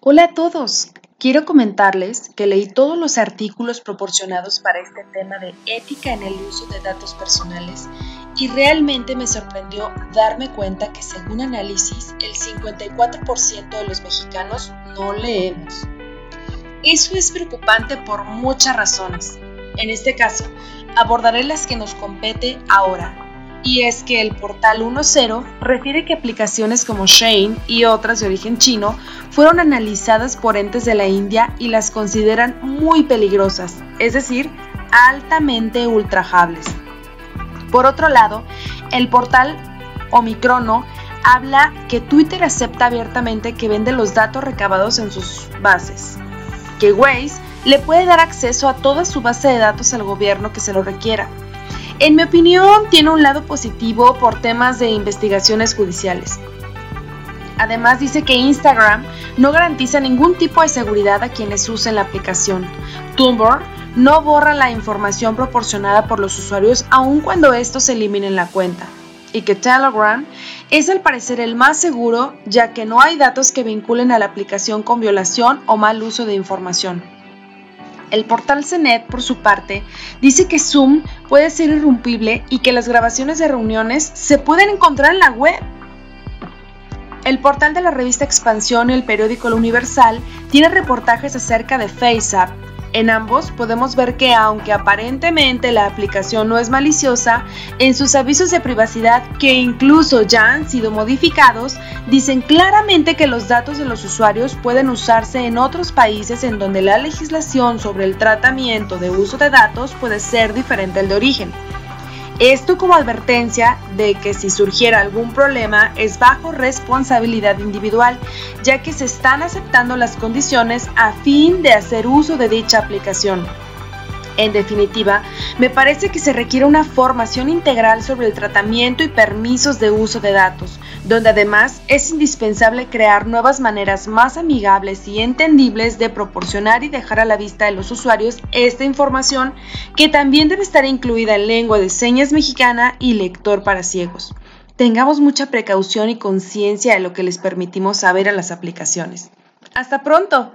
Hola a todos. Quiero comentarles que leí todos los artículos proporcionados para este tema de ética en el uso de datos personales y realmente me sorprendió darme cuenta que según análisis el 54% de los mexicanos no leemos. Eso es preocupante por muchas razones. En este caso, abordaré las que nos compete ahora y es que el portal 1.0 refiere que aplicaciones como Shane y otras de origen chino fueron analizadas por entes de la India y las consideran muy peligrosas, es decir, altamente ultrajables. Por otro lado, el portal Omicrono habla que Twitter acepta abiertamente que vende los datos recabados en sus bases, que Waze le puede dar acceso a toda su base de datos al gobierno que se lo requiera, en mi opinión, tiene un lado positivo por temas de investigaciones judiciales. Además dice que Instagram no garantiza ningún tipo de seguridad a quienes usen la aplicación. Tumblr no borra la información proporcionada por los usuarios aun cuando estos eliminen la cuenta. Y que Telegram es al parecer el más seguro ya que no hay datos que vinculen a la aplicación con violación o mal uso de información. El portal CENET, por su parte, dice que Zoom puede ser irrumpible y que las grabaciones de reuniones se pueden encontrar en la web. El portal de la revista Expansión y el periódico El Universal tiene reportajes acerca de FaceApp, en ambos podemos ver que aunque aparentemente la aplicación no es maliciosa, en sus avisos de privacidad, que incluso ya han sido modificados, dicen claramente que los datos de los usuarios pueden usarse en otros países en donde la legislación sobre el tratamiento de uso de datos puede ser diferente al de origen. Esto como advertencia de que si surgiera algún problema es bajo responsabilidad individual, ya que se están aceptando las condiciones a fin de hacer uso de dicha aplicación. En definitiva, me parece que se requiere una formación integral sobre el tratamiento y permisos de uso de datos, donde además es indispensable crear nuevas maneras más amigables y entendibles de proporcionar y dejar a la vista de los usuarios esta información que también debe estar incluida en lengua de señas mexicana y lector para ciegos. Tengamos mucha precaución y conciencia de lo que les permitimos saber a las aplicaciones. Hasta pronto.